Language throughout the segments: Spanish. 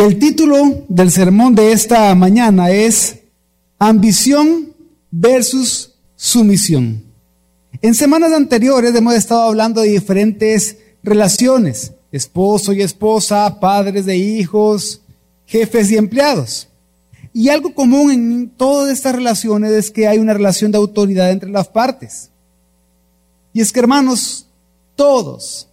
El título del sermón de esta mañana es Ambición versus sumisión. En semanas anteriores hemos estado hablando de diferentes relaciones, esposo y esposa, padres de hijos, jefes y empleados. Y algo común en todas estas relaciones es que hay una relación de autoridad entre las partes. Y es que hermanos, todos,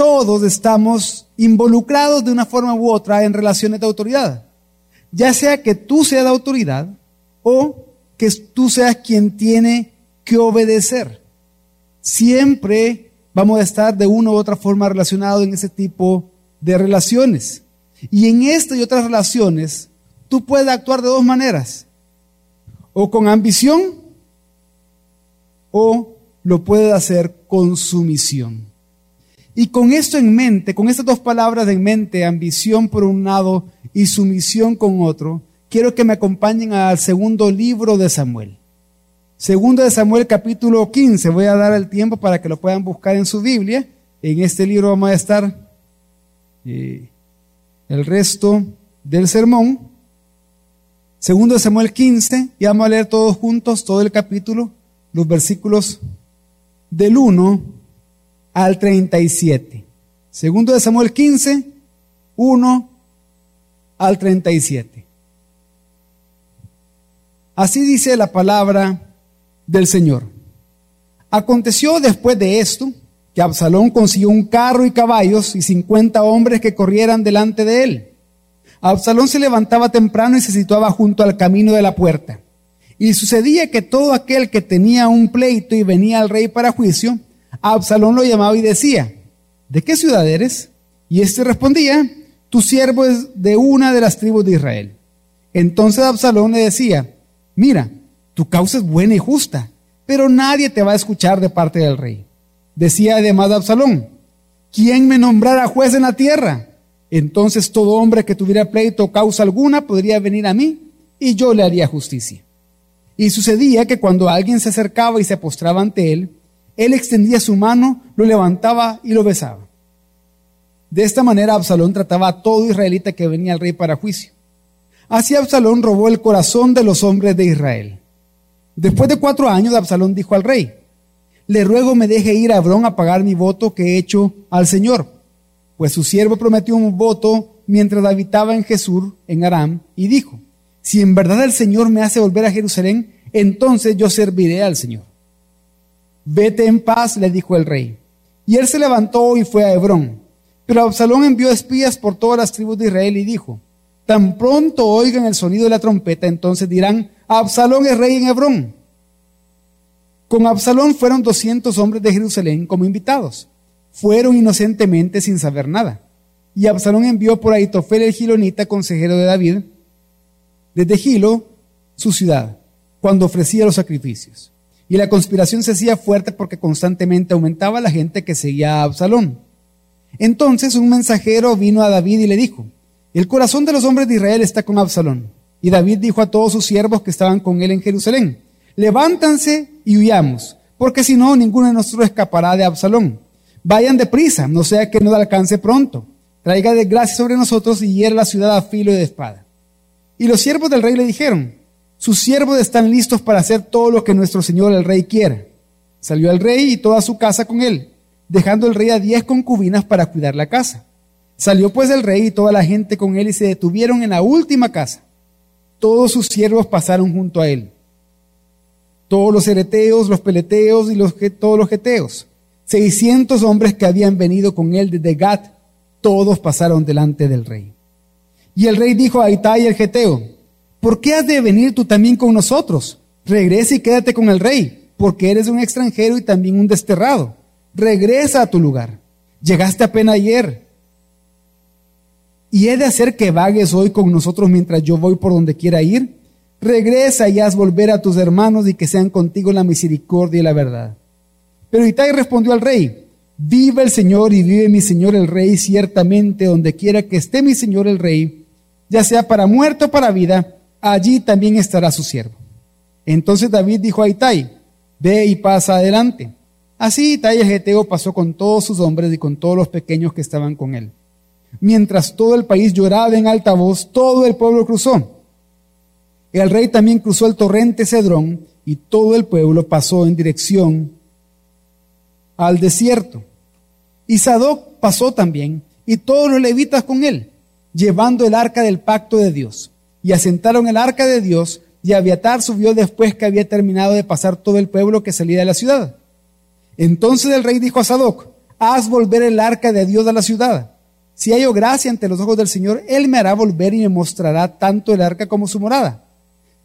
todos estamos involucrados de una forma u otra en relaciones de autoridad. Ya sea que tú seas de autoridad o que tú seas quien tiene que obedecer. Siempre vamos a estar de una u otra forma relacionados en ese tipo de relaciones. Y en esta y otras relaciones, tú puedes actuar de dos maneras. O con ambición o lo puedes hacer con sumisión. Y con esto en mente, con estas dos palabras en mente, ambición por un lado y sumisión con otro, quiero que me acompañen al segundo libro de Samuel. Segundo de Samuel capítulo 15. Voy a dar el tiempo para que lo puedan buscar en su Biblia. En este libro vamos a estar eh, el resto del sermón. Segundo de Samuel 15. Y vamos a leer todos juntos todo el capítulo, los versículos del 1 al 37. Segundo de Samuel 15, 1 al 37. Así dice la palabra del Señor. Aconteció después de esto que Absalón consiguió un carro y caballos y cincuenta hombres que corrieran delante de él. Absalón se levantaba temprano y se situaba junto al camino de la puerta. Y sucedía que todo aquel que tenía un pleito y venía al rey para juicio, Absalón lo llamaba y decía, ¿de qué ciudad eres? Y éste respondía, tu siervo es de una de las tribus de Israel. Entonces Absalón le decía, mira, tu causa es buena y justa, pero nadie te va a escuchar de parte del rey. Decía además Absalón, ¿quién me nombrara juez en la tierra? Entonces todo hombre que tuviera pleito o causa alguna podría venir a mí y yo le haría justicia. Y sucedía que cuando alguien se acercaba y se postraba ante él, él extendía su mano, lo levantaba y lo besaba. De esta manera Absalón trataba a todo israelita que venía al rey para juicio. Así Absalón robó el corazón de los hombres de Israel. Después de cuatro años, Absalón dijo al rey, le ruego me deje ir a Hebrón a pagar mi voto que he hecho al Señor. Pues su siervo prometió un voto mientras habitaba en Jesús, en Aram, y dijo, si en verdad el Señor me hace volver a Jerusalén, entonces yo serviré al Señor. Vete en paz, le dijo el rey. Y él se levantó y fue a Hebrón. Pero Absalón envió espías por todas las tribus de Israel y dijo, tan pronto oigan el sonido de la trompeta, entonces dirán, Absalón es rey en Hebrón. Con Absalón fueron doscientos hombres de Jerusalén como invitados. Fueron inocentemente sin saber nada. Y Absalón envió por Aitofel el gilonita, consejero de David, desde Gilo, su ciudad, cuando ofrecía los sacrificios. Y la conspiración se hacía fuerte porque constantemente aumentaba la gente que seguía a Absalón. Entonces un mensajero vino a David y le dijo, el corazón de los hombres de Israel está con Absalón. Y David dijo a todos sus siervos que estaban con él en Jerusalén, levántanse y huyamos, porque si no, ninguno de nosotros escapará de Absalón. Vayan deprisa, no sea que nos alcance pronto. Traiga desgracia sobre nosotros y hiera la ciudad a filo de espada. Y los siervos del rey le dijeron, sus siervos están listos para hacer todo lo que nuestro señor el rey quiera. Salió el rey y toda su casa con él, dejando el rey a diez concubinas para cuidar la casa. Salió pues el rey y toda la gente con él y se detuvieron en la última casa. Todos sus siervos pasaron junto a él. Todos los ereteos, los peleteos y los, todos los geteos. Seiscientos hombres que habían venido con él desde Gat, todos pasaron delante del rey. Y el rey dijo a Itai el geteo, ¿por qué has de venir tú también con nosotros? Regresa y quédate con el rey, porque eres un extranjero y también un desterrado. Regresa a tu lugar. Llegaste apenas ayer. ¿Y he de hacer que vagues hoy con nosotros mientras yo voy por donde quiera ir? Regresa y haz volver a tus hermanos y que sean contigo la misericordia y la verdad. Pero Itai respondió al rey, vive el Señor y vive mi Señor el rey ciertamente donde quiera que esté mi Señor el rey, ya sea para muerto o para vida, allí también estará su siervo. Entonces David dijo a Itai, ve y pasa adelante. Así Itai Geteo pasó con todos sus hombres y con todos los pequeños que estaban con él. Mientras todo el país lloraba en alta voz, todo el pueblo cruzó. El rey también cruzó el torrente Cedrón y todo el pueblo pasó en dirección al desierto. Y Sadoc pasó también y todos los levitas con él, llevando el arca del pacto de Dios. Y asentaron el arca de Dios y Abiatar subió después que había terminado de pasar todo el pueblo que salía de la ciudad. Entonces el rey dijo a Sadoc, haz volver el arca de Dios a la ciudad. Si hallo gracia ante los ojos del Señor, Él me hará volver y me mostrará tanto el arca como su morada.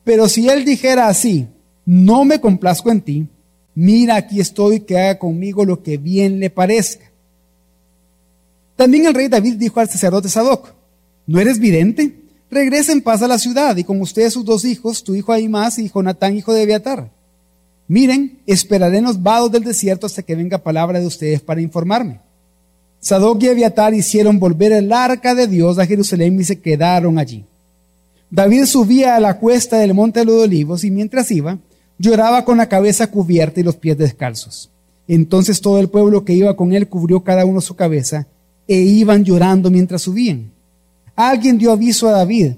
Pero si Él dijera así, no me complazco en ti, mira aquí estoy, que haga conmigo lo que bien le parezca. También el rey David dijo al sacerdote Sadoc, ¿no eres vidente? Regresa en paz a la ciudad y con ustedes sus dos hijos, tu hijo Ahimás y Jonatán, hijo de Abiatar. Miren, esperaré en los vados del desierto hasta que venga palabra de ustedes para informarme. Sadoc y Abiatar hicieron volver el arca de Dios a Jerusalén y se quedaron allí. David subía a la cuesta del monte de los olivos y mientras iba, lloraba con la cabeza cubierta y los pies descalzos. Entonces todo el pueblo que iba con él cubrió cada uno su cabeza e iban llorando mientras subían. Alguien dio aviso a David,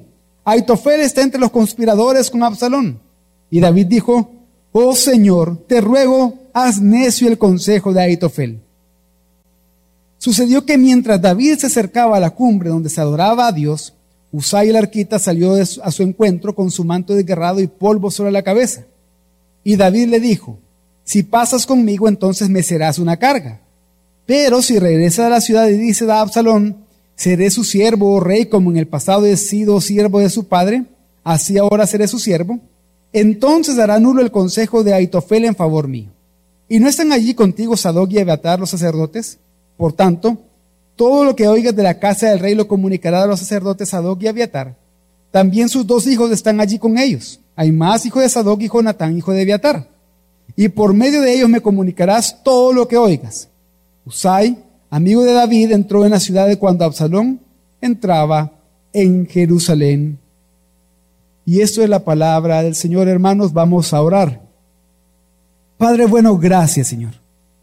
Aitofel está entre los conspiradores con Absalón. Y David dijo, oh Señor, te ruego, haz necio el consejo de Aitofel. Sucedió que mientras David se acercaba a la cumbre donde se adoraba a Dios, Usai el arquita salió a su encuentro con su manto desgarrado y polvo sobre la cabeza. Y David le dijo, si pasas conmigo entonces me serás una carga. Pero si regresas a la ciudad y dices a Absalón, seré su siervo oh rey como en el pasado he sido siervo de su padre, así ahora seré su siervo, entonces hará nulo el consejo de Aitofel en favor mío. ¿Y no están allí contigo Sadoc y Abiatar los sacerdotes? Por tanto, todo lo que oigas de la casa del rey lo comunicará a los sacerdotes Sadoc y Abiatar. También sus dos hijos están allí con ellos. Hay más hijo de Sadoc y Jonatán, hijo de Abiatar. Y por medio de ellos me comunicarás todo lo que oigas. Usai, amigo de David, entró en la ciudad de cuando Absalón entraba en Jerusalén. Y esto es la palabra del Señor, hermanos. Vamos a orar. Padre bueno, gracias, Señor.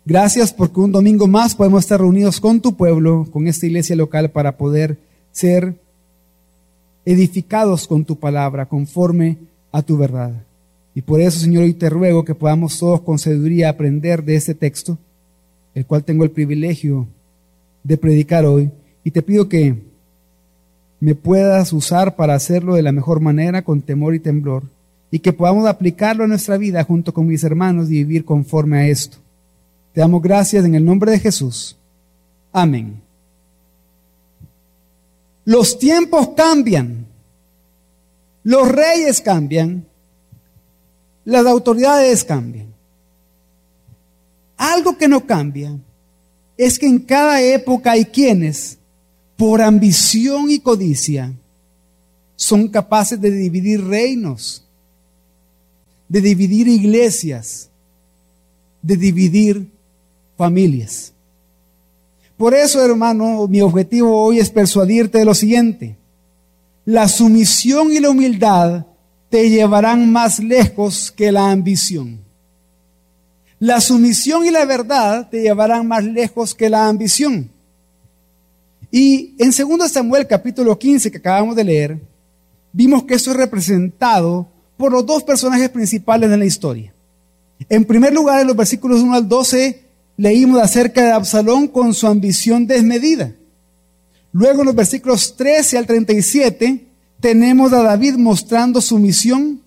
Gracias porque un domingo más podemos estar reunidos con tu pueblo, con esta iglesia local, para poder ser edificados con tu palabra, conforme a tu verdad. Y por eso, Señor, hoy te ruego que podamos todos con sabiduría aprender de este texto, el cual tengo el privilegio de predicar hoy. Y te pido que me puedas usar para hacerlo de la mejor manera, con temor y temblor, y que podamos aplicarlo a nuestra vida junto con mis hermanos y vivir conforme a esto. Te damos gracias en el nombre de Jesús. Amén. Los tiempos cambian. Los reyes cambian. Las autoridades cambian. Algo que no cambia es que en cada época hay quienes, por ambición y codicia, son capaces de dividir reinos, de dividir iglesias, de dividir familias. Por eso, hermano, mi objetivo hoy es persuadirte de lo siguiente. La sumisión y la humildad te llevarán más lejos que la ambición. La sumisión y la verdad te llevarán más lejos que la ambición. Y en 2 Samuel capítulo 15 que acabamos de leer, vimos que eso es representado por los dos personajes principales de la historia. En primer lugar, en los versículos 1 al 12, leímos acerca de Absalón con su ambición desmedida. Luego en los versículos 13 al 37 tenemos a David mostrando sumisión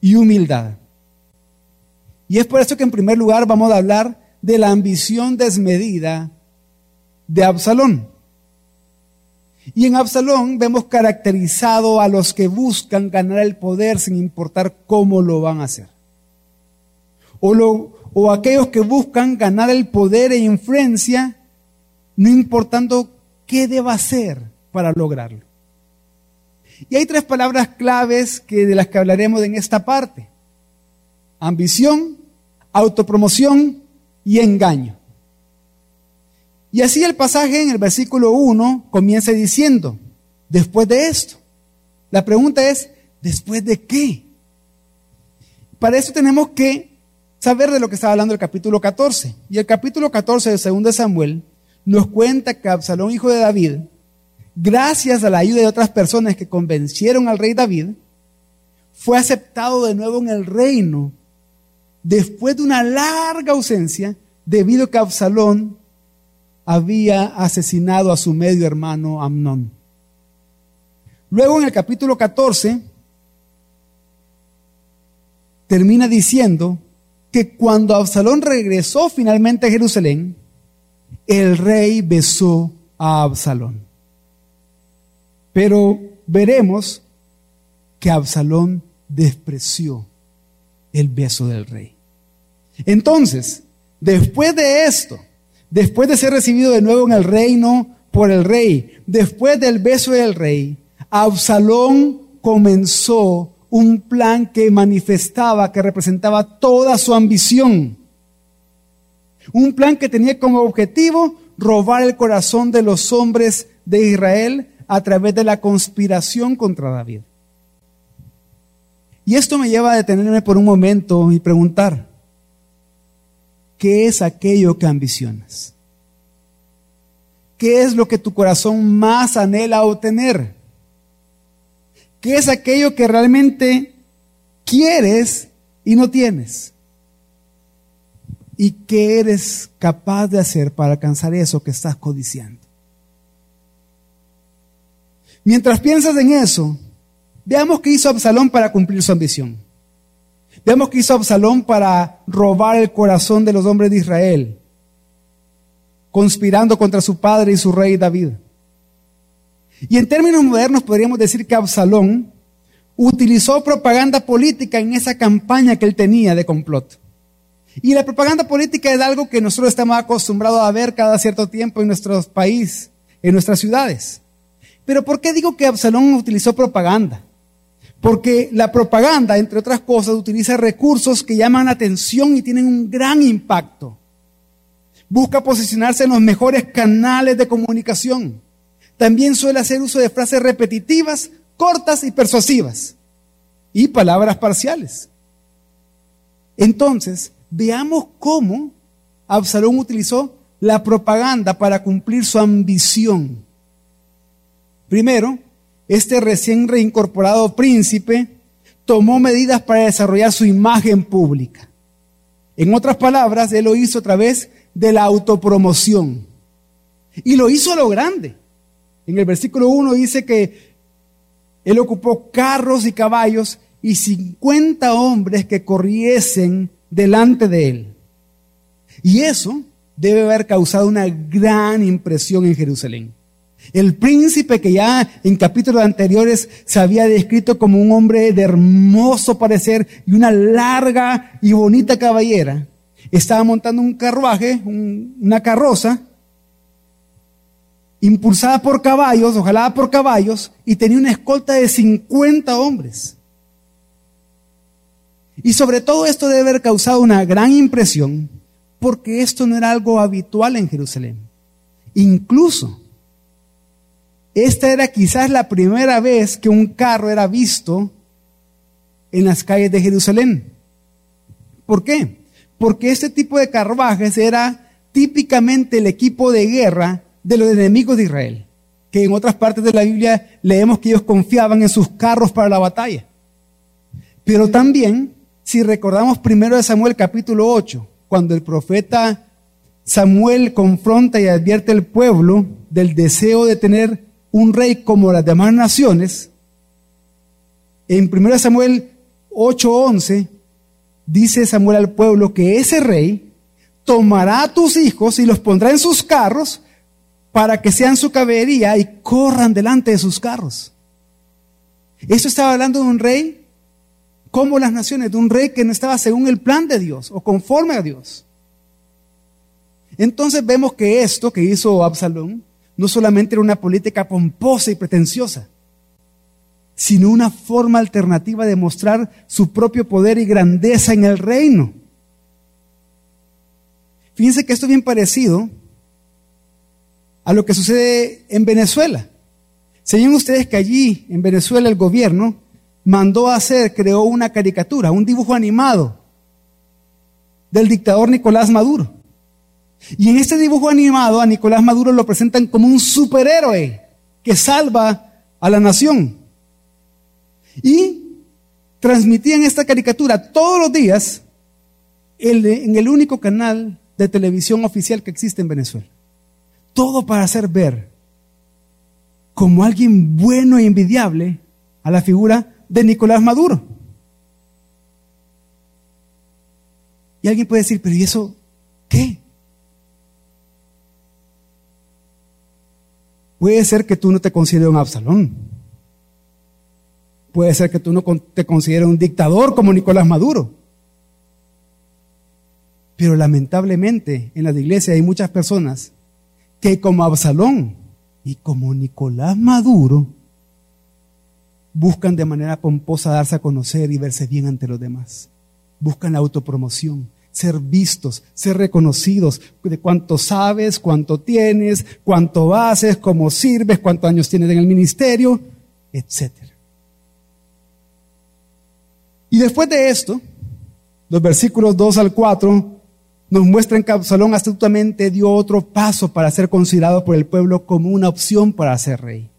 y humildad. Y es por eso que en primer lugar vamos a hablar de la ambición desmedida de Absalón. Y en Absalón vemos caracterizado a los que buscan ganar el poder sin importar cómo lo van a hacer. O lo, o aquellos que buscan ganar el poder e influencia, no importando qué deba hacer para lograrlo. Y hay tres palabras claves que, de las que hablaremos en esta parte. Ambición, autopromoción y engaño. Y así el pasaje en el versículo 1 comienza diciendo, después de esto. La pregunta es, ¿después de qué? Para eso tenemos que saber de lo que está hablando el capítulo 14. Y el capítulo 14 de 2 Samuel nos cuenta que Absalón, hijo de David, gracias a la ayuda de otras personas que convencieron al rey David, fue aceptado de nuevo en el reino después de una larga ausencia debido a que Absalón había asesinado a su medio hermano Amnón. Luego en el capítulo 14 termina diciendo que cuando Absalón regresó finalmente a Jerusalén, el rey besó a Absalón. Pero veremos que Absalón despreció el beso del rey. Entonces, después de esto, después de ser recibido de nuevo en el reino por el rey, después del beso del rey, Absalón comenzó un plan que manifestaba, que representaba toda su ambición. Un plan que tenía como objetivo robar el corazón de los hombres de Israel a través de la conspiración contra David. Y esto me lleva a detenerme por un momento y preguntar, ¿qué es aquello que ambicionas? ¿Qué es lo que tu corazón más anhela obtener? ¿Qué es aquello que realmente quieres y no tienes? ¿Y qué eres capaz de hacer para alcanzar eso que estás codiciando? Mientras piensas en eso, veamos qué hizo Absalón para cumplir su ambición. Veamos qué hizo Absalón para robar el corazón de los hombres de Israel, conspirando contra su padre y su rey David. Y en términos modernos podríamos decir que Absalón utilizó propaganda política en esa campaña que él tenía de complot. Y la propaganda política es algo que nosotros estamos acostumbrados a ver cada cierto tiempo en nuestro país, en nuestras ciudades. Pero ¿por qué digo que Absalón utilizó propaganda? Porque la propaganda, entre otras cosas, utiliza recursos que llaman atención y tienen un gran impacto. Busca posicionarse en los mejores canales de comunicación. También suele hacer uso de frases repetitivas, cortas y persuasivas. Y palabras parciales. Entonces, veamos cómo Absalón utilizó la propaganda para cumplir su ambición. Primero, este recién reincorporado príncipe tomó medidas para desarrollar su imagen pública. En otras palabras, él lo hizo a través de la autopromoción. Y lo hizo a lo grande. En el versículo 1 dice que él ocupó carros y caballos y 50 hombres que corriesen delante de él. Y eso debe haber causado una gran impresión en Jerusalén. El príncipe que ya en capítulos anteriores se había descrito como un hombre de hermoso parecer y una larga y bonita caballera, estaba montando un carruaje, una carroza, impulsada por caballos, ojalá por caballos, y tenía una escolta de 50 hombres. Y sobre todo esto debe haber causado una gran impresión, porque esto no era algo habitual en Jerusalén. Incluso, esta era quizás la primera vez que un carro era visto en las calles de Jerusalén. ¿Por qué? Porque este tipo de carruajes era típicamente el equipo de guerra de los enemigos de Israel, que en otras partes de la Biblia leemos que ellos confiaban en sus carros para la batalla. Pero también, si recordamos primero de Samuel capítulo 8, cuando el profeta Samuel confronta y advierte al pueblo del deseo de tener un rey como las demás naciones, en 1 Samuel 8:11 dice Samuel al pueblo que ese rey tomará a tus hijos y los pondrá en sus carros para que sean su caballería y corran delante de sus carros. Esto estaba hablando de un rey como las naciones, de un rey que no estaba según el plan de Dios o conforme a Dios. Entonces vemos que esto que hizo Absalón no solamente era una política pomposa y pretenciosa, sino una forma alternativa de mostrar su propio poder y grandeza en el reino. Fíjense que esto es bien parecido a lo que sucede en Venezuela. ¿Saben ustedes que allí, en Venezuela, el gobierno mandó a hacer, creó una caricatura, un dibujo animado del dictador Nicolás Maduro? Y en este dibujo animado a Nicolás Maduro lo presentan como un superhéroe, que salva a la nación. Y transmitían esta caricatura todos los días en el único canal de televisión oficial que existe en Venezuela. Todo para hacer ver como alguien bueno e envidiable a la figura de Nicolás Maduro. Y alguien puede decir, pero ¿y eso qué? Puede ser que tú no te consideres un Absalón. Puede ser que tú no te consideres un dictador como Nicolás Maduro. Pero lamentablemente en las iglesias hay muchas personas que como Absalón y como Nicolás Maduro buscan de manera pomposa darse a conocer y verse bien ante los demás. Buscan la autopromoción, ser vistos, ser reconocidos de cuánto sabes, cuánto tienes, cuánto haces, cómo sirves, cuántos años tienes en el ministerio, etc. Y después de esto, los versículos 2 al 4 nos muestran que Absalón astutamente dio otro paso para ser considerado por el pueblo como una opción para ser rey.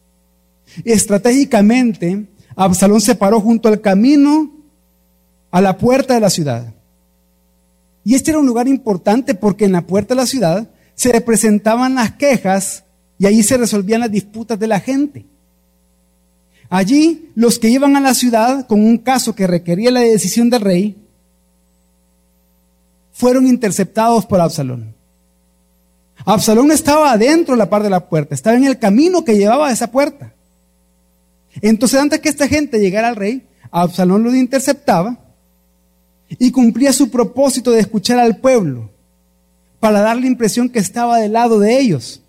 Estratégicamente, Absalón se paró junto al camino a la puerta de la ciudad. Y este era un lugar importante porque en la puerta de la ciudad se presentaban las quejas y ahí se resolvían las disputas de la gente. Allí los que iban a la ciudad con un caso que requería la decisión del rey fueron interceptados por Absalón. Absalón estaba adentro de la parte de la puerta, estaba en el camino que llevaba a esa puerta. Entonces antes que esta gente llegara al rey, Absalón lo interceptaba y cumplía su propósito de escuchar al pueblo para dar la impresión que estaba del lado de ellos.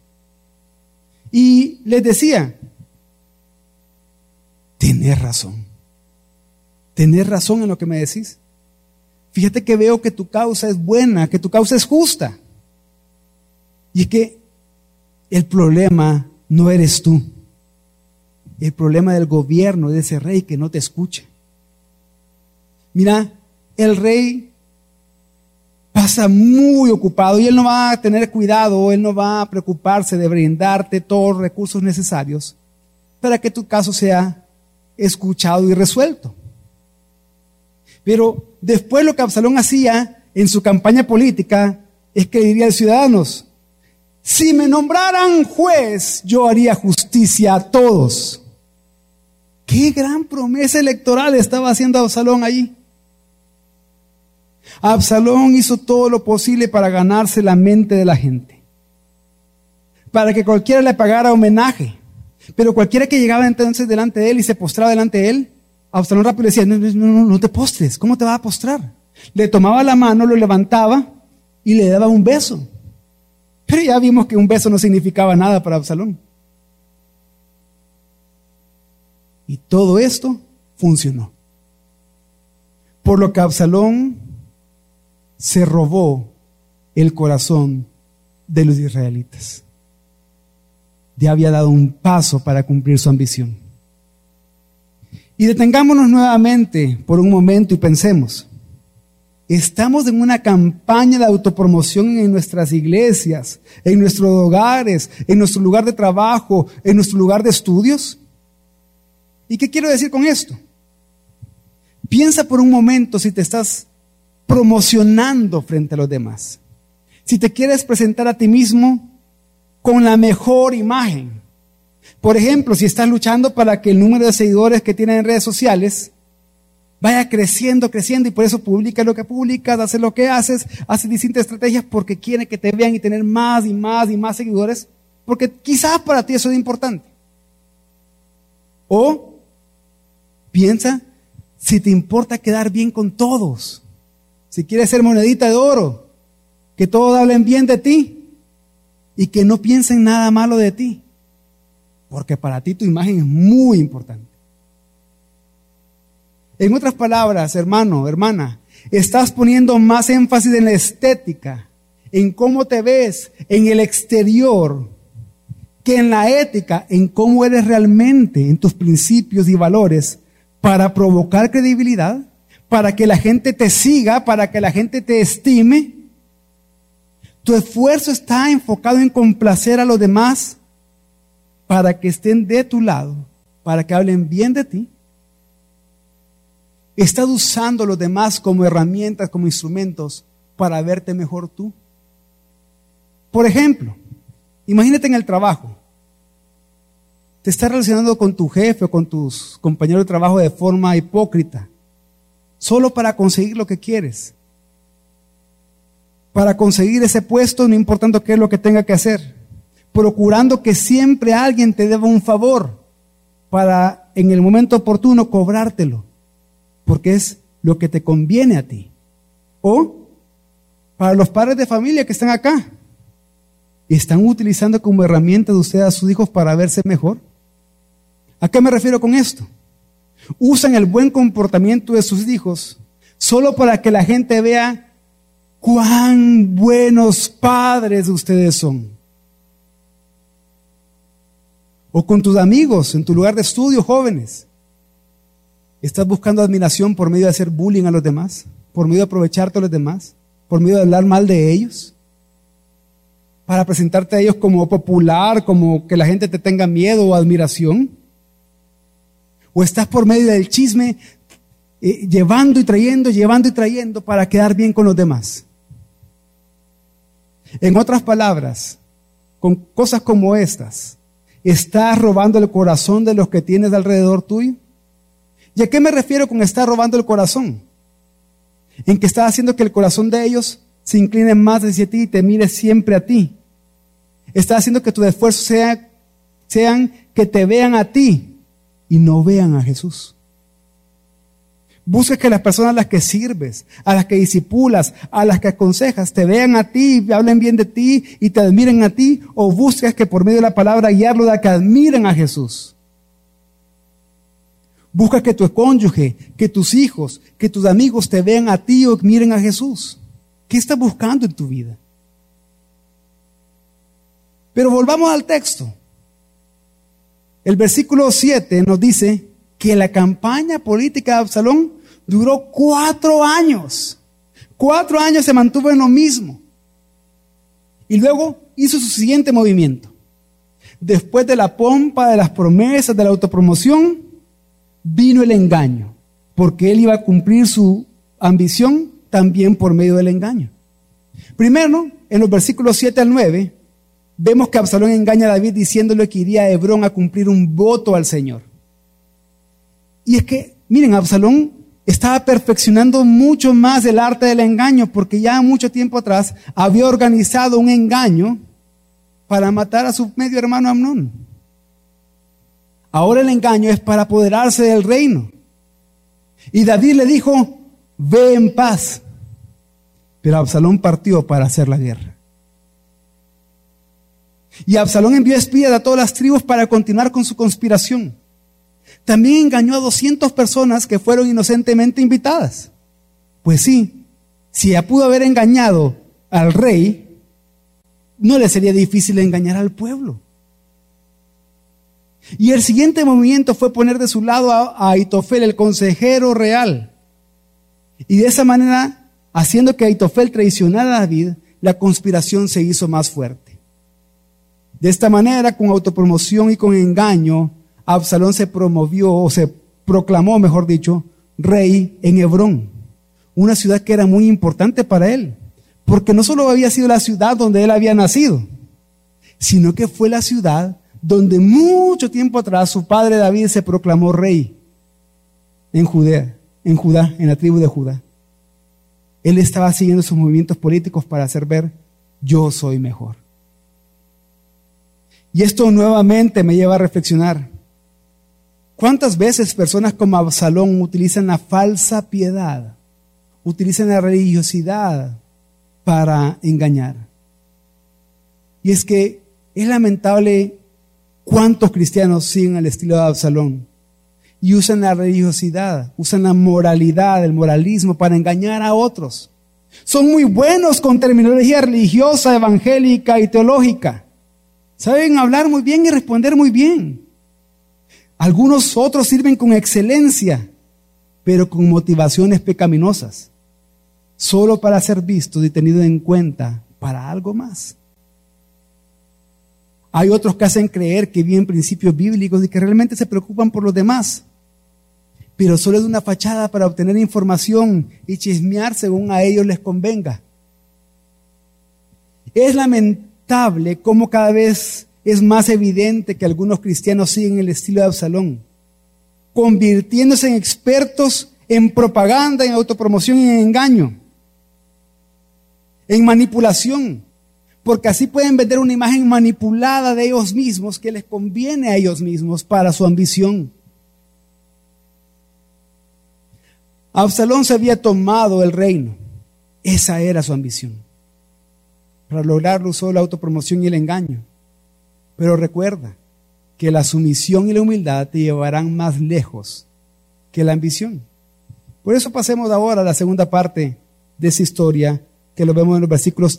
Y les decía, tenés razón, tenés razón en lo que me decís. Fíjate que veo que tu causa es buena, que tu causa es justa. Y es que el problema no eres tú. El problema del gobierno de ese rey que no te escucha. Mira, el rey pasa muy ocupado y él no va a tener cuidado, él no va a preocuparse de brindarte todos los recursos necesarios para que tu caso sea escuchado y resuelto. Pero después lo que Absalón hacía en su campaña política es que diría a los ciudadanos, si me nombraran juez, yo haría justicia a todos. Qué gran promesa electoral estaba haciendo Absalón ahí. Absalón hizo todo lo posible para ganarse la mente de la gente, para que cualquiera le pagara homenaje. Pero cualquiera que llegaba entonces delante de él y se postraba delante de él, Absalón rápido le decía, no, no, no, no te postres, ¿cómo te vas a postrar? Le tomaba la mano, lo levantaba y le daba un beso. Pero ya vimos que un beso no significaba nada para Absalón. Y todo esto funcionó. Por lo que Absalón se robó el corazón de los israelitas. Ya había dado un paso para cumplir su ambición. Y detengámonos nuevamente por un momento y pensemos. Estamos en una campaña de autopromoción en nuestras iglesias, en nuestros hogares, en nuestro lugar de trabajo, en nuestro lugar de estudios. ¿Y qué quiero decir con esto? Piensa por un momento si te estás promocionando frente a los demás. Si te quieres presentar a ti mismo con la mejor imagen, por ejemplo, si estás luchando para que el número de seguidores que tienen en redes sociales vaya creciendo, creciendo y por eso publica lo que publicas, haces lo que haces, haces distintas estrategias porque quiere que te vean y tener más y más y más seguidores, porque quizás para ti eso es importante. O piensa si te importa quedar bien con todos, si quieres ser monedita de oro, que todos hablen bien de ti y que no piensen nada malo de ti porque para ti tu imagen es muy importante. En otras palabras, hermano, hermana, estás poniendo más énfasis en la estética, en cómo te ves, en el exterior, que en la ética, en cómo eres realmente, en tus principios y valores, para provocar credibilidad, para que la gente te siga, para que la gente te estime. Tu esfuerzo está enfocado en complacer a los demás para que estén de tu lado, para que hablen bien de ti. Estás usando los demás como herramientas, como instrumentos para verte mejor tú. Por ejemplo, imagínate en el trabajo. Te estás relacionando con tu jefe o con tus compañeros de trabajo de forma hipócrita, solo para conseguir lo que quieres. Para conseguir ese puesto, no importando qué es lo que tenga que hacer. Procurando que siempre alguien te deba un favor para en el momento oportuno cobrártelo, porque es lo que te conviene a ti. O para los padres de familia que están acá, ¿están utilizando como herramienta de ustedes a sus hijos para verse mejor? ¿A qué me refiero con esto? Usan el buen comportamiento de sus hijos solo para que la gente vea cuán buenos padres ustedes son. O con tus amigos en tu lugar de estudio, jóvenes. ¿Estás buscando admiración por medio de hacer bullying a los demás? ¿Por medio de aprovecharte a los demás? ¿Por medio de hablar mal de ellos? ¿Para presentarte a ellos como popular, como que la gente te tenga miedo o admiración? ¿O estás por medio del chisme eh, llevando y trayendo, llevando y trayendo para quedar bien con los demás? En otras palabras, con cosas como estas, ¿estás robando el corazón de los que tienes alrededor tuyo? ¿Y a qué me refiero con estar robando el corazón? En que estás haciendo que el corazón de ellos se incline más hacia ti y te mire siempre a ti. Estás haciendo que tus esfuerzos sea, sean que te vean a ti y no vean a Jesús. Busca que las personas a las que sirves, a las que disipulas, a las que aconsejas, te vean a ti, hablen bien de ti y te admiren a ti, o buscas que por medio de la palabra guiarlo a que admiren a Jesús. Busca que tu cónyuge, que tus hijos, que tus amigos te vean a ti o admiren a Jesús. ¿Qué estás buscando en tu vida? Pero volvamos al texto. El versículo 7 nos dice que la campaña política de Absalón duró cuatro años. Cuatro años se mantuvo en lo mismo. Y luego hizo su siguiente movimiento. Después de la pompa, de las promesas, de la autopromoción, vino el engaño, porque él iba a cumplir su ambición también por medio del engaño. Primero, en los versículos 7 al 9, vemos que Absalón engaña a David diciéndole que iría a Hebrón a cumplir un voto al Señor. Y es que, miren, Absalón estaba perfeccionando mucho más el arte del engaño, porque ya mucho tiempo atrás había organizado un engaño para matar a su medio hermano Amnón. Ahora el engaño es para apoderarse del reino. Y David le dijo, ve en paz. Pero Absalón partió para hacer la guerra. Y Absalón envió espías a todas las tribus para continuar con su conspiración. También engañó a 200 personas que fueron inocentemente invitadas. Pues sí, si ya pudo haber engañado al rey, no le sería difícil engañar al pueblo. Y el siguiente movimiento fue poner de su lado a Aitofel, el consejero real. Y de esa manera, haciendo que Aitofel traicionara a David, la conspiración se hizo más fuerte. De esta manera, con autopromoción y con engaño, Absalón se promovió o se proclamó, mejor dicho, rey en Hebrón, una ciudad que era muy importante para él, porque no solo había sido la ciudad donde él había nacido, sino que fue la ciudad donde mucho tiempo atrás su padre David se proclamó rey en Judea, en Judá, en la tribu de Judá. Él estaba siguiendo sus movimientos políticos para hacer ver, yo soy mejor. Y esto nuevamente me lleva a reflexionar. ¿Cuántas veces personas como Absalón utilizan la falsa piedad, utilizan la religiosidad para engañar? Y es que es lamentable cuántos cristianos siguen el estilo de Absalón y usan la religiosidad, usan la moralidad, el moralismo para engañar a otros. Son muy buenos con terminología religiosa, evangélica y teológica. Saben hablar muy bien y responder muy bien. Algunos otros sirven con excelencia, pero con motivaciones pecaminosas, solo para ser vistos y tenido en cuenta para algo más. Hay otros que hacen creer que viven principios bíblicos y que realmente se preocupan por los demás. Pero solo es una fachada para obtener información y chismear según a ellos les convenga. Es lamentable cómo cada vez es más evidente que algunos cristianos siguen el estilo de Absalón, convirtiéndose en expertos en propaganda, en autopromoción y en engaño, en manipulación, porque así pueden vender una imagen manipulada de ellos mismos que les conviene a ellos mismos para su ambición. Absalón se había tomado el reino, esa era su ambición. Para lograrlo usó la autopromoción y el engaño. Pero recuerda que la sumisión y la humildad te llevarán más lejos que la ambición. Por eso pasemos ahora a la segunda parte de esa historia, que lo vemos en los versículos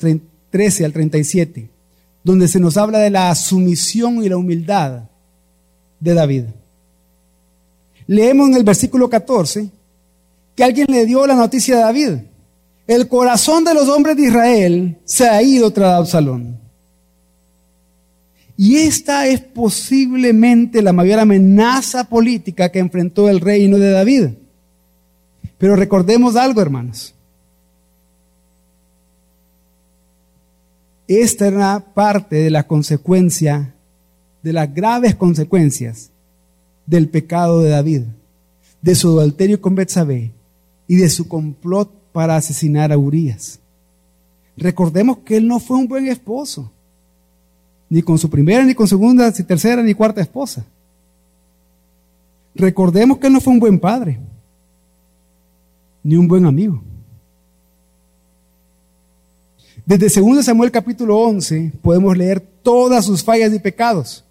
13 al 37, donde se nos habla de la sumisión y la humildad de David. Leemos en el versículo 14 que alguien le dio la noticia a David. El corazón de los hombres de Israel se ha ido tras Absalón. Y esta es posiblemente la mayor amenaza política que enfrentó el reino de David. Pero recordemos algo, hermanos. Esta era parte de la consecuencia, de las graves consecuencias del pecado de David, de su adulterio con Betsabé y de su complot para asesinar a Urias. Recordemos que él no fue un buen esposo, ni con su primera, ni con segunda, ni tercera, ni cuarta esposa. Recordemos que él no fue un buen padre, ni un buen amigo. Desde 2 Samuel capítulo 11 podemos leer todas sus fallas y pecados.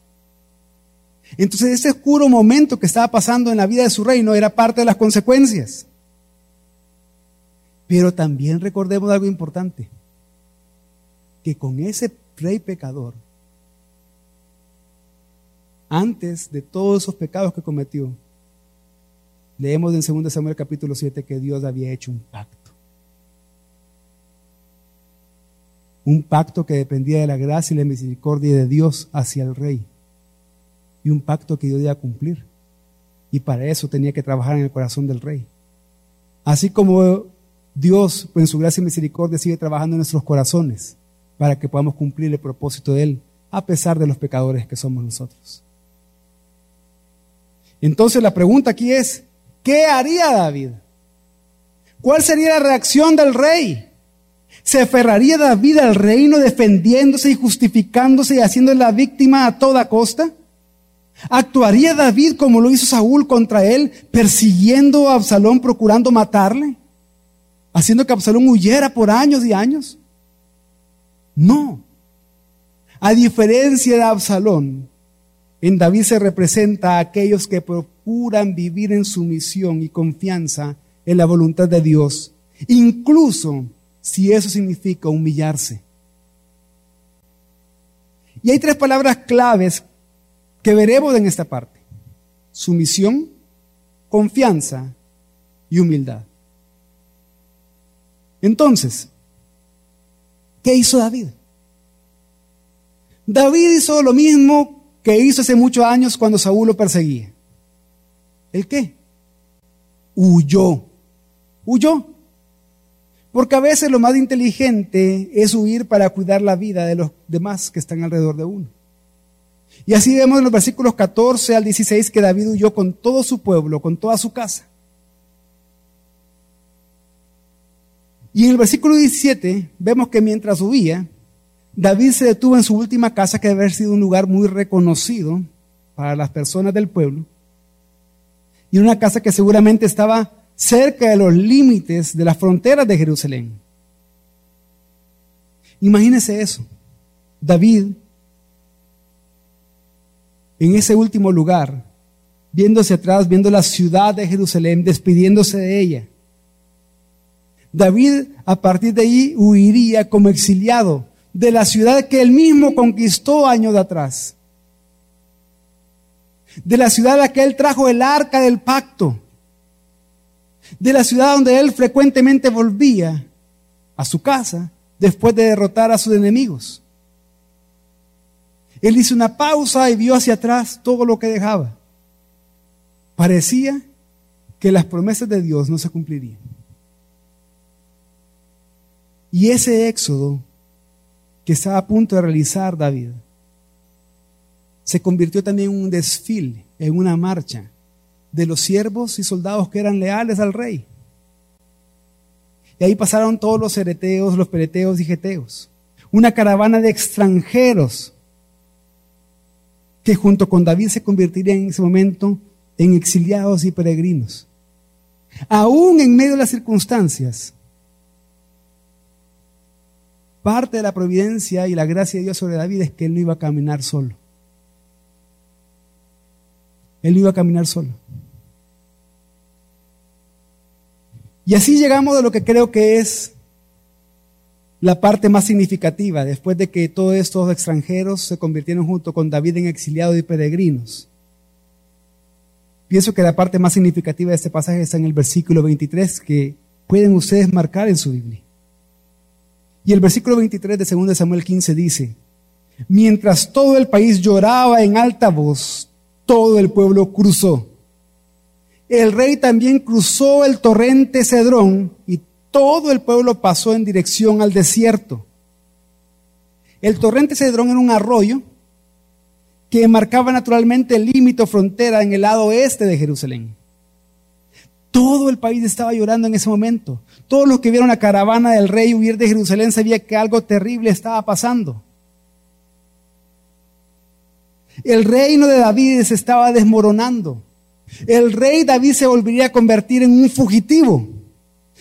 Entonces ese oscuro momento que estaba pasando en la vida de su reino era parte de las consecuencias. Pero también recordemos algo importante, que con ese rey pecador, antes de todos esos pecados que cometió, leemos en 2 Samuel capítulo 7 que Dios había hecho un pacto. Un pacto que dependía de la gracia y la misericordia de Dios hacia el rey. Y un pacto que Dios iba a cumplir. Y para eso tenía que trabajar en el corazón del rey. Así como Dios, en su gracia y misericordia, sigue trabajando en nuestros corazones para que podamos cumplir el propósito de Él, a pesar de los pecadores que somos nosotros. Entonces la pregunta aquí es, ¿qué haría David? ¿Cuál sería la reacción del rey? ¿Se aferraría David al reino defendiéndose y justificándose y haciendo la víctima a toda costa? ¿Actuaría David como lo hizo Saúl contra él, persiguiendo a Absalón, procurando matarle? Haciendo que Absalón huyera por años y años. No. A diferencia de Absalón, en David se representa a aquellos que procuran vivir en sumisión y confianza en la voluntad de Dios, incluso si eso significa humillarse. Y hay tres palabras claves que veremos en esta parte. Sumisión, confianza y humildad. Entonces, ¿qué hizo David? David hizo lo mismo que hizo hace muchos años cuando Saúl lo perseguía. ¿El qué? Huyó. Huyó. Porque a veces lo más inteligente es huir para cuidar la vida de los demás que están alrededor de uno. Y así vemos en los versículos 14 al 16 que David huyó con todo su pueblo, con toda su casa. Y en el versículo 17 vemos que mientras subía, David se detuvo en su última casa, que debe haber sido un lugar muy reconocido para las personas del pueblo, y una casa que seguramente estaba cerca de los límites de las fronteras de Jerusalén. Imagínese eso. David, en ese último lugar, viéndose atrás, viendo la ciudad de Jerusalén, despidiéndose de ella. David a partir de ahí huiría como exiliado de la ciudad que él mismo conquistó años atrás. De la ciudad a que él trajo el arca del pacto. De la ciudad donde él frecuentemente volvía a su casa después de derrotar a sus enemigos. Él hizo una pausa y vio hacia atrás todo lo que dejaba. Parecía que las promesas de Dios no se cumplirían. Y ese éxodo que estaba a punto de realizar David se convirtió también en un desfile, en una marcha de los siervos y soldados que eran leales al rey. Y ahí pasaron todos los ereteos, los pereteos y geteos. Una caravana de extranjeros que junto con David se convertirían en ese momento en exiliados y peregrinos. Aún en medio de las circunstancias, parte de la providencia y la gracia de Dios sobre David es que él no iba a caminar solo. Él no iba a caminar solo. Y así llegamos a lo que creo que es la parte más significativa, después de que todos estos extranjeros se convirtieron junto con David en exiliados y peregrinos. Pienso que la parte más significativa de este pasaje está en el versículo 23, que pueden ustedes marcar en su Biblia. Y el versículo 23 de 2 Samuel 15 dice, mientras todo el país lloraba en alta voz, todo el pueblo cruzó. El rey también cruzó el torrente Cedrón y todo el pueblo pasó en dirección al desierto. El torrente Cedrón era un arroyo que marcaba naturalmente el límite o frontera en el lado oeste de Jerusalén. Todo el país estaba llorando en ese momento. Todos los que vieron la caravana del rey huir de Jerusalén sabían que algo terrible estaba pasando. El reino de David se estaba desmoronando. El rey David se volvería a convertir en un fugitivo.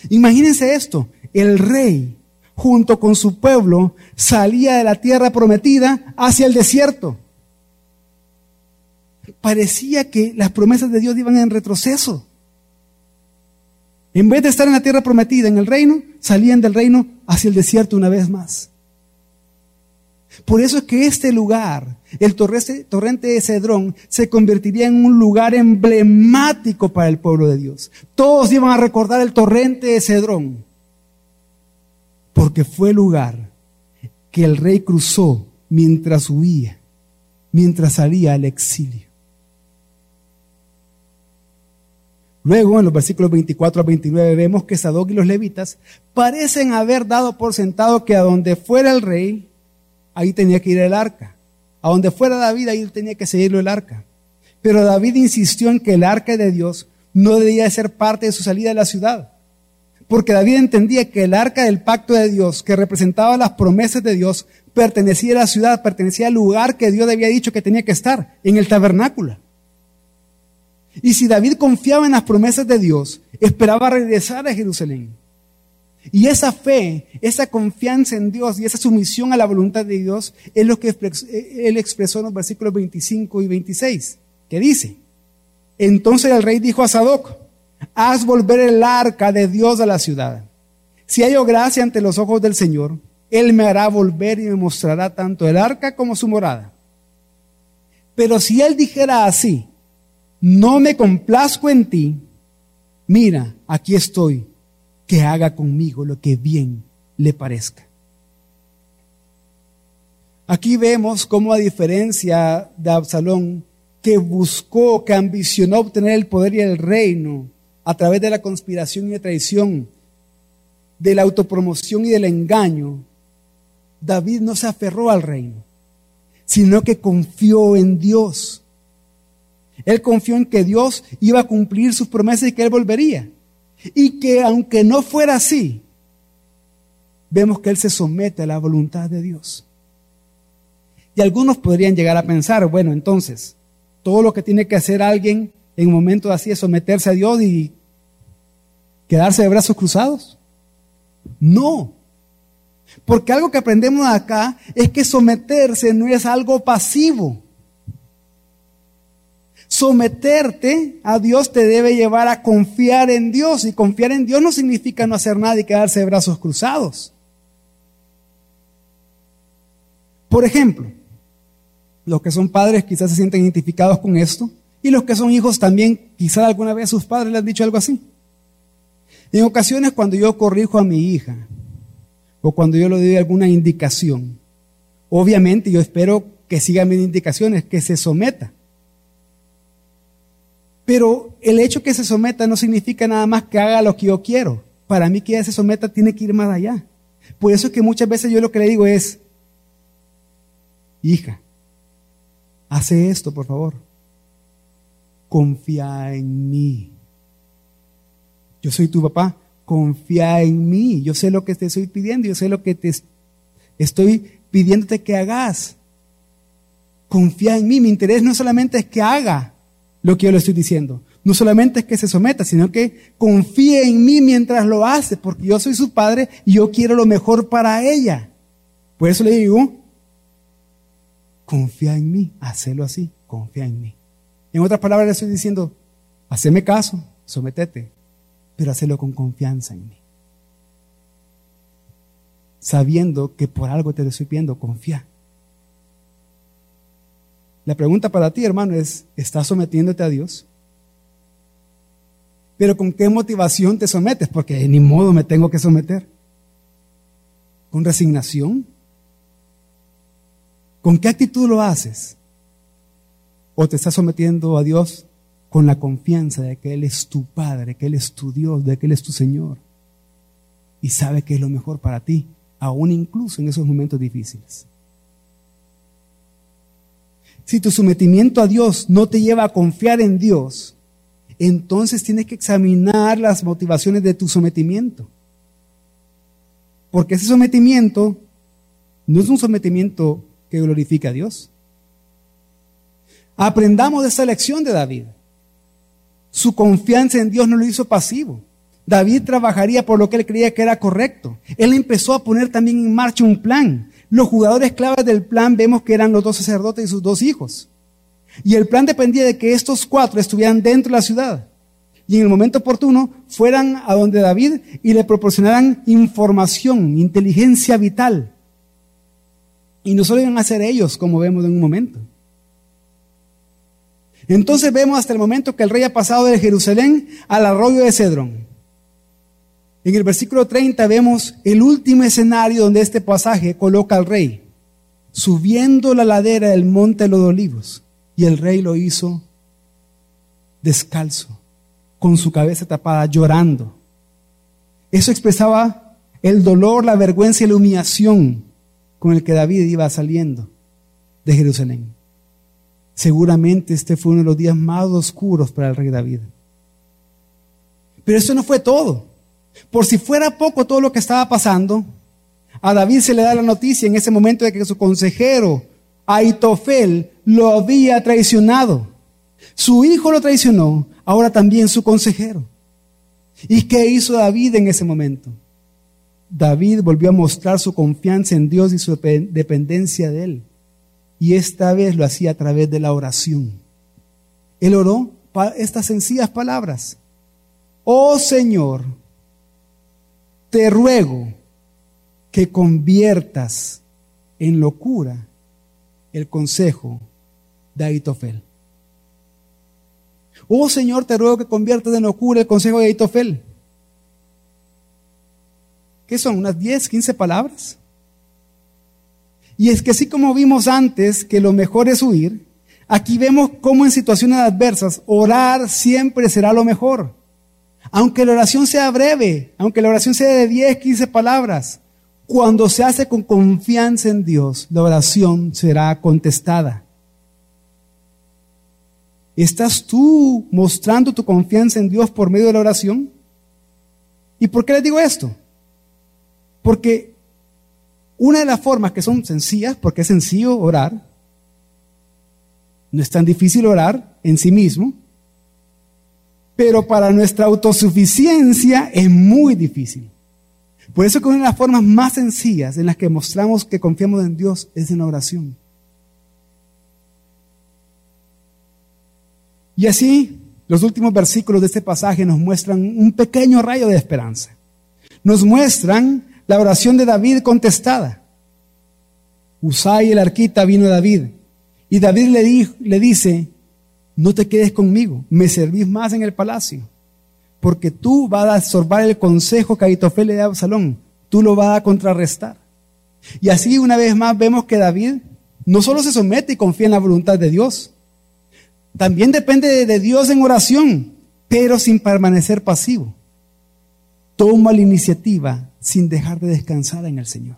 Imagínense esto, el rey junto con su pueblo salía de la tierra prometida hacia el desierto. Parecía que las promesas de Dios iban en retroceso. En vez de estar en la tierra prometida, en el reino, salían del reino hacia el desierto una vez más. Por eso es que este lugar, el torrente de Cedrón, se convertiría en un lugar emblemático para el pueblo de Dios. Todos iban a recordar el torrente de Cedrón, porque fue el lugar que el rey cruzó mientras huía, mientras salía al exilio. Luego, en los versículos 24 a 29, vemos que Sadoc y los levitas parecen haber dado por sentado que a donde fuera el rey, ahí tenía que ir el arca. A donde fuera David, ahí tenía que seguirlo el arca. Pero David insistió en que el arca de Dios no debía ser parte de su salida de la ciudad. Porque David entendía que el arca del pacto de Dios, que representaba las promesas de Dios, pertenecía a la ciudad, pertenecía al lugar que Dios había dicho que tenía que estar, en el tabernáculo. Y si David confiaba en las promesas de Dios, esperaba regresar a Jerusalén. Y esa fe, esa confianza en Dios y esa sumisión a la voluntad de Dios es lo que él expresó en los versículos 25 y 26, que dice, entonces el rey dijo a Sadoc, haz volver el arca de Dios a la ciudad. Si hallo gracia ante los ojos del Señor, Él me hará volver y me mostrará tanto el arca como su morada. Pero si Él dijera así, no me complazco en ti, mira, aquí estoy, que haga conmigo lo que bien le parezca. Aquí vemos cómo a diferencia de Absalón, que buscó, que ambicionó obtener el poder y el reino a través de la conspiración y de traición, de la autopromoción y del engaño, David no se aferró al reino, sino que confió en Dios él confió en que Dios iba a cumplir sus promesas y que Él volvería. Y que aunque no fuera así, vemos que Él se somete a la voluntad de Dios. Y algunos podrían llegar a pensar, bueno, entonces, todo lo que tiene que hacer alguien en un momento así es someterse a Dios y quedarse de brazos cruzados. No. Porque algo que aprendemos acá es que someterse no es algo pasivo. Someterte a Dios te debe llevar a confiar en Dios. Y confiar en Dios no significa no hacer nada y quedarse de brazos cruzados. Por ejemplo, los que son padres quizás se sienten identificados con esto. Y los que son hijos también, quizás alguna vez sus padres les han dicho algo así. En ocasiones cuando yo corrijo a mi hija o cuando yo le doy alguna indicación, obviamente yo espero que siga mis indicaciones, que se someta. Pero el hecho que se someta no significa nada más que haga lo que yo quiero. Para mí que ella se someta tiene que ir más allá. Por eso es que muchas veces yo lo que le digo es, hija, hace esto, por favor. Confía en mí. Yo soy tu papá, confía en mí. Yo sé lo que te estoy pidiendo, yo sé lo que te estoy pidiéndote que hagas. Confía en mí. Mi interés no solamente es que haga lo que yo le estoy diciendo. No solamente es que se someta, sino que confíe en mí mientras lo hace, porque yo soy su padre y yo quiero lo mejor para ella. Por eso le digo, confía en mí, hacelo así, confía en mí. En otras palabras le estoy diciendo, haceme caso, sometete, pero hacelo con confianza en mí. Sabiendo que por algo te lo estoy pidiendo, confía. La pregunta para ti, hermano, es, ¿estás sometiéndote a Dios? Pero ¿con qué motivación te sometes? Porque ni modo me tengo que someter. ¿Con resignación? ¿Con qué actitud lo haces? ¿O te estás sometiendo a Dios con la confianza de que Él es tu Padre, que Él es tu Dios, de que Él es tu Señor? Y sabe que es lo mejor para ti, aún incluso en esos momentos difíciles. Si tu sometimiento a Dios no te lleva a confiar en Dios, entonces tienes que examinar las motivaciones de tu sometimiento. Porque ese sometimiento no es un sometimiento que glorifica a Dios. Aprendamos de esta lección de David. Su confianza en Dios no lo hizo pasivo. David trabajaría por lo que él creía que era correcto. Él empezó a poner también en marcha un plan. Los jugadores claves del plan vemos que eran los dos sacerdotes y sus dos hijos. Y el plan dependía de que estos cuatro estuvieran dentro de la ciudad y en el momento oportuno fueran a donde David y le proporcionaran información, inteligencia vital. Y no solo iban a ser ellos, como vemos en un momento. Entonces vemos hasta el momento que el rey ha pasado de Jerusalén al arroyo de Cedrón. En el versículo 30 vemos el último escenario donde este pasaje coloca al rey, subiendo la ladera del monte de los olivos, y el rey lo hizo descalzo, con su cabeza tapada, llorando. Eso expresaba el dolor, la vergüenza y la humillación con el que David iba saliendo de Jerusalén. Seguramente este fue uno de los días más oscuros para el rey David. Pero eso no fue todo. Por si fuera poco todo lo que estaba pasando, a David se le da la noticia en ese momento de que su consejero, Aitofel, lo había traicionado. Su hijo lo traicionó, ahora también su consejero. ¿Y qué hizo David en ese momento? David volvió a mostrar su confianza en Dios y su dependencia de Él. Y esta vez lo hacía a través de la oración. Él oró estas sencillas palabras. Oh Señor, te ruego que conviertas en locura el consejo de Aitofel. Oh Señor, te ruego que conviertas en locura el consejo de Aitofel. ¿Qué son? ¿Unas 10, 15 palabras? Y es que así como vimos antes que lo mejor es huir, aquí vemos cómo en situaciones adversas orar siempre será lo mejor. Aunque la oración sea breve, aunque la oración sea de 10, 15 palabras, cuando se hace con confianza en Dios, la oración será contestada. ¿Estás tú mostrando tu confianza en Dios por medio de la oración? ¿Y por qué les digo esto? Porque una de las formas que son sencillas, porque es sencillo orar, no es tan difícil orar en sí mismo, pero para nuestra autosuficiencia es muy difícil. Por eso que una de las formas más sencillas en las que mostramos que confiamos en Dios es en la oración. Y así, los últimos versículos de este pasaje nos muestran un pequeño rayo de esperanza. Nos muestran la oración de David contestada. Usai el arquita vino a David y David le, le dice, no te quedes conmigo, me servís más en el palacio, porque tú vas a absorbar el consejo que Aitofel le da a Absalón, tú lo vas a contrarrestar. Y así una vez más vemos que David no solo se somete y confía en la voluntad de Dios, también depende de Dios en oración, pero sin permanecer pasivo. Toma la iniciativa sin dejar de descansar en el Señor.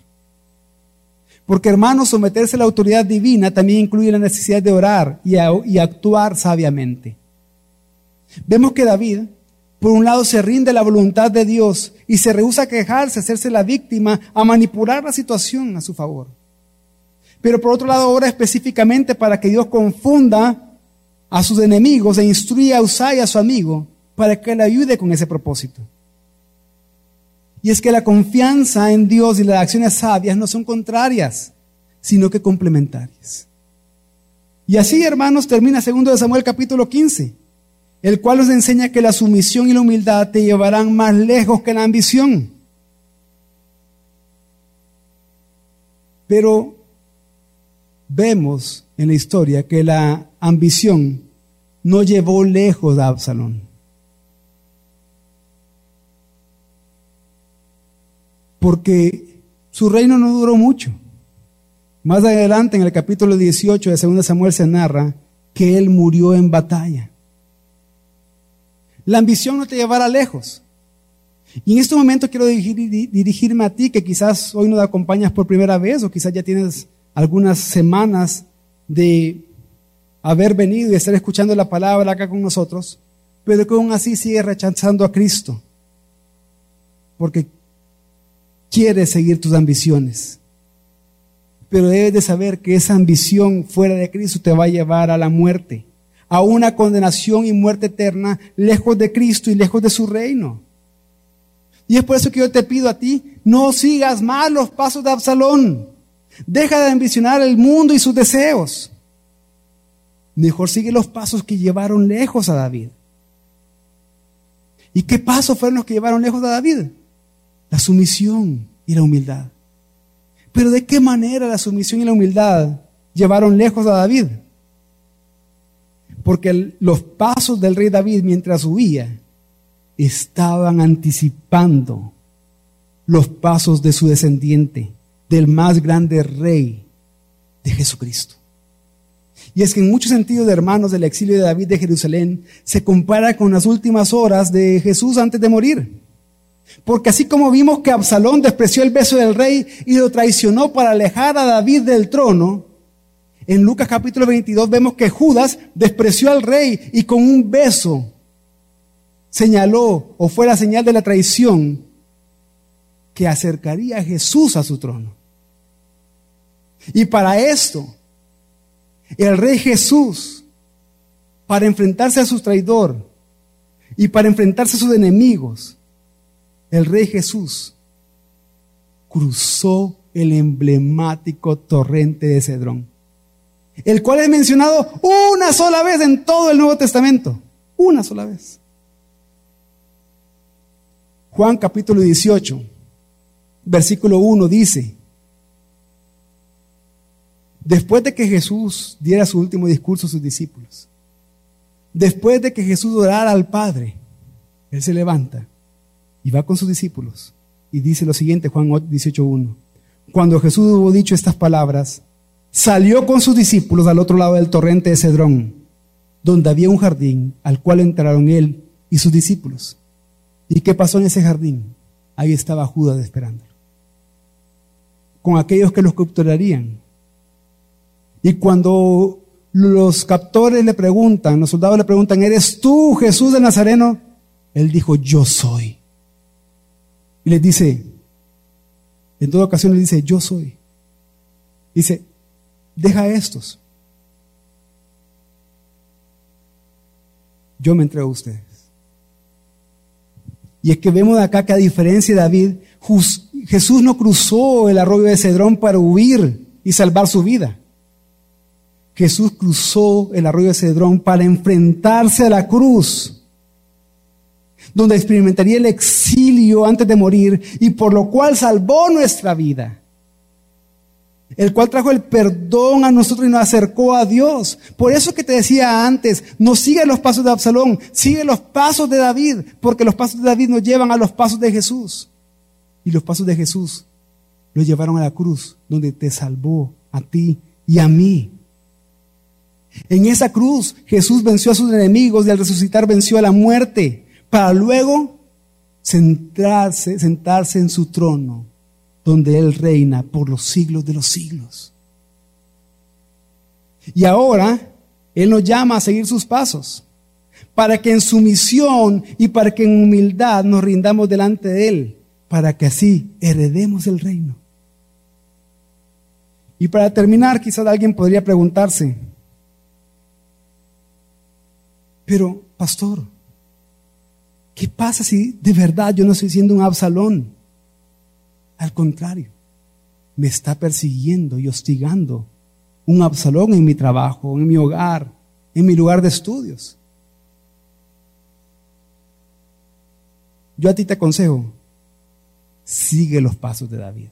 Porque hermanos, someterse a la autoridad divina también incluye la necesidad de orar y, actuar sabiamente. Vemos que David, por un lado, se rinde a la voluntad de Dios y se rehúsa a quejarse, a hacerse la víctima, a manipular la situación a su favor. Pero por otro lado, ora específicamente para que Dios confunda a sus enemigos e instruya a Usai, a su amigo, para que le ayude con ese propósito. Y es que la confianza en Dios y las acciones sabias no son contrarias, sino que complementarias. Y así, hermanos, termina segundo de Samuel capítulo 15, el cual nos enseña que la sumisión y la humildad te llevarán más lejos que la ambición. Pero vemos en la historia que la ambición no llevó lejos a Absalón. Porque su reino no duró mucho. Más adelante, en el capítulo 18 de 2 Samuel, se narra que él murió en batalla. La ambición no te llevará lejos. Y en este momento quiero dirigirme a ti, que quizás hoy nos acompañas por primera vez, o quizás ya tienes algunas semanas de haber venido y estar escuchando la palabra acá con nosotros, pero que aún así sigue rechazando a Cristo. Porque quieres seguir tus ambiciones. Pero debes de saber que esa ambición fuera de Cristo te va a llevar a la muerte, a una condenación y muerte eterna, lejos de Cristo y lejos de su reino. Y es por eso que yo te pido a ti, no sigas más los pasos de Absalón. Deja de ambicionar el mundo y sus deseos. Mejor sigue los pasos que llevaron lejos a David. ¿Y qué pasos fueron los que llevaron lejos a David? La sumisión y la humildad. Pero ¿de qué manera la sumisión y la humildad llevaron lejos a David? Porque los pasos del rey David mientras huía estaban anticipando los pasos de su descendiente, del más grande rey de Jesucristo. Y es que en muchos sentidos, hermanos, del exilio de David de Jerusalén se compara con las últimas horas de Jesús antes de morir. Porque así como vimos que Absalón despreció el beso del rey y lo traicionó para alejar a David del trono, en Lucas capítulo 22 vemos que Judas despreció al rey y con un beso señaló o fue la señal de la traición que acercaría a Jesús a su trono. Y para esto, el rey Jesús, para enfrentarse a su traidor y para enfrentarse a sus enemigos, el rey Jesús cruzó el emblemático torrente de Cedrón, el cual es mencionado una sola vez en todo el Nuevo Testamento, una sola vez. Juan capítulo 18, versículo 1 dice, después de que Jesús diera su último discurso a sus discípulos, después de que Jesús orara al Padre, Él se levanta y va con sus discípulos y dice lo siguiente, Juan 18.1. Cuando Jesús hubo dicho estas palabras, salió con sus discípulos al otro lado del torrente de Cedrón, donde había un jardín al cual entraron él y sus discípulos. ¿Y qué pasó en ese jardín? Ahí estaba Judas esperándolo. Con aquellos que los capturarían. Y cuando los captores le preguntan, los soldados le preguntan, ¿eres tú Jesús de Nazareno? Él dijo, yo soy. Y les dice, en toda ocasión le dice, yo soy. Dice, deja estos. Yo me entrego a ustedes. Y es que vemos acá que a diferencia de David, Jesús no cruzó el arroyo de Cedrón para huir y salvar su vida. Jesús cruzó el arroyo de Cedrón para enfrentarse a la cruz donde experimentaría el exilio antes de morir y por lo cual salvó nuestra vida. El cual trajo el perdón a nosotros y nos acercó a Dios. Por eso que te decía antes, no sigue los pasos de Absalón, sigue los pasos de David, porque los pasos de David nos llevan a los pasos de Jesús. Y los pasos de Jesús los llevaron a la cruz, donde te salvó a ti y a mí. En esa cruz Jesús venció a sus enemigos y al resucitar venció a la muerte para luego sentarse, sentarse en su trono donde Él reina por los siglos de los siglos. Y ahora Él nos llama a seguir sus pasos para que en sumisión y para que en humildad nos rindamos delante de Él, para que así heredemos el reino. Y para terminar, quizás alguien podría preguntarse, pero pastor, ¿qué pasa si de verdad yo no estoy siendo un Absalón? Al contrario, me está persiguiendo y hostigando un Absalón en mi trabajo, en mi hogar, en mi lugar de estudios. Yo a ti te aconsejo, sigue los pasos de David.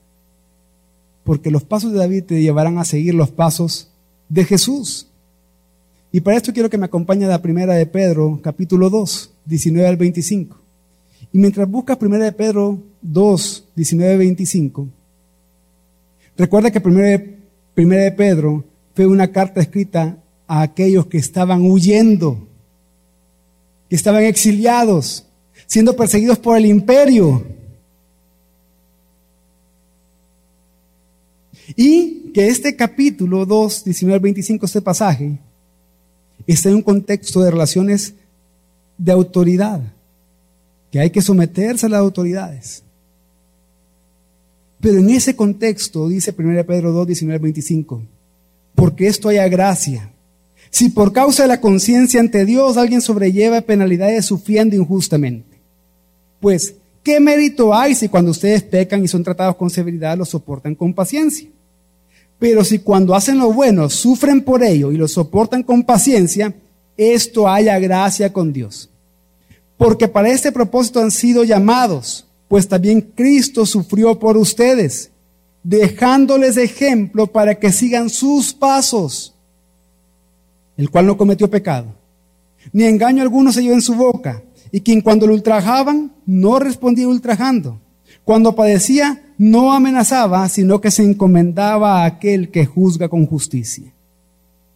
Porque los pasos de David te llevarán a seguir los pasos de Jesús. Y para esto quiero que me acompañe a la primera de Pedro, capítulo 2, 19 al 25. Y mientras buscas primera de Pedro 2, 19 al 25, recuerda que primera de, Pedro fue una carta escrita a aquellos que estaban huyendo, que estaban exiliados, siendo perseguidos por el imperio. Y que este capítulo 2, 19 al 25, este pasaje, está en un contexto de relaciones de autoridad, que hay que someterse a las autoridades. Pero en ese contexto, dice 1 Pedro 2, 19 al 25, porque esto haya gracia. Si por causa de la conciencia ante Dios alguien sobrelleva penalidades sufriendo injustamente. Pues, ¿qué mérito hay si cuando ustedes pecan y son tratados con severidad lo soportan con paciencia? Pero si cuando hacen lo bueno sufren por ello y lo soportan con paciencia, esto haya gracia con Dios. Porque para este propósito han sido llamados, pues también Cristo sufrió por ustedes, dejándoles ejemplo para que sigan sus pasos, el cual no cometió pecado, ni engaño alguno se llevó en su boca y quien cuando lo ultrajaban no respondía ultrajando. Cuando padecía no amenazaba, sino que se encomendaba a aquel que juzga con justicia.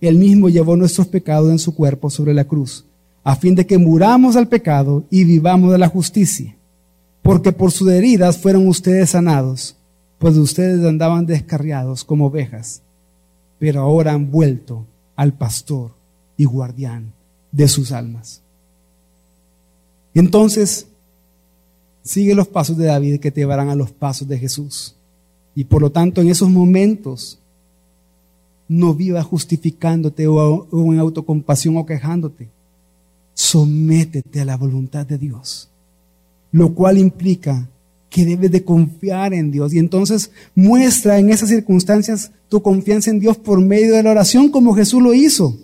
Él mismo llevó nuestros pecados en su cuerpo sobre la cruz, a fin de que muramos al pecado y vivamos de la justicia. Porque por sus heridas fueron ustedes sanados, pues ustedes andaban descarriados como ovejas, pero ahora han vuelto al pastor y guardián de sus almas. Entonces, sigue los pasos de David que te llevarán a los pasos de Jesús. Y por lo tanto, en esos momentos, no vivas justificándote o, en autocompasión o quejándote. Sométete a la voluntad de Dios. Lo cual implica que debes de confiar en Dios. Y entonces muestra en esas circunstancias tu confianza en Dios por medio de la oración como Jesús lo hizo.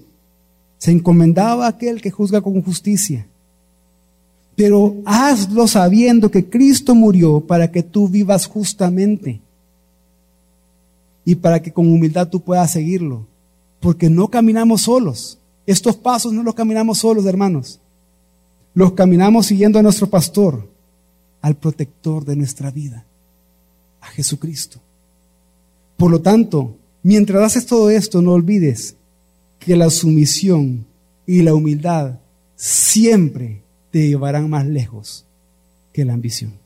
Se encomendaba a aquel que juzga con justicia pero hazlo sabiendo que Cristo murió para que tú vivas justamente y para que con humildad tú puedas seguirlo, porque no caminamos solos. Estos pasos no los caminamos solos, hermanos. Los caminamos siguiendo a nuestro pastor, al protector de nuestra vida, a Jesucristo. Por lo tanto, mientras haces todo esto, no olvides que la sumisión y la humildad siempre te llevarán más lejos que la ambición.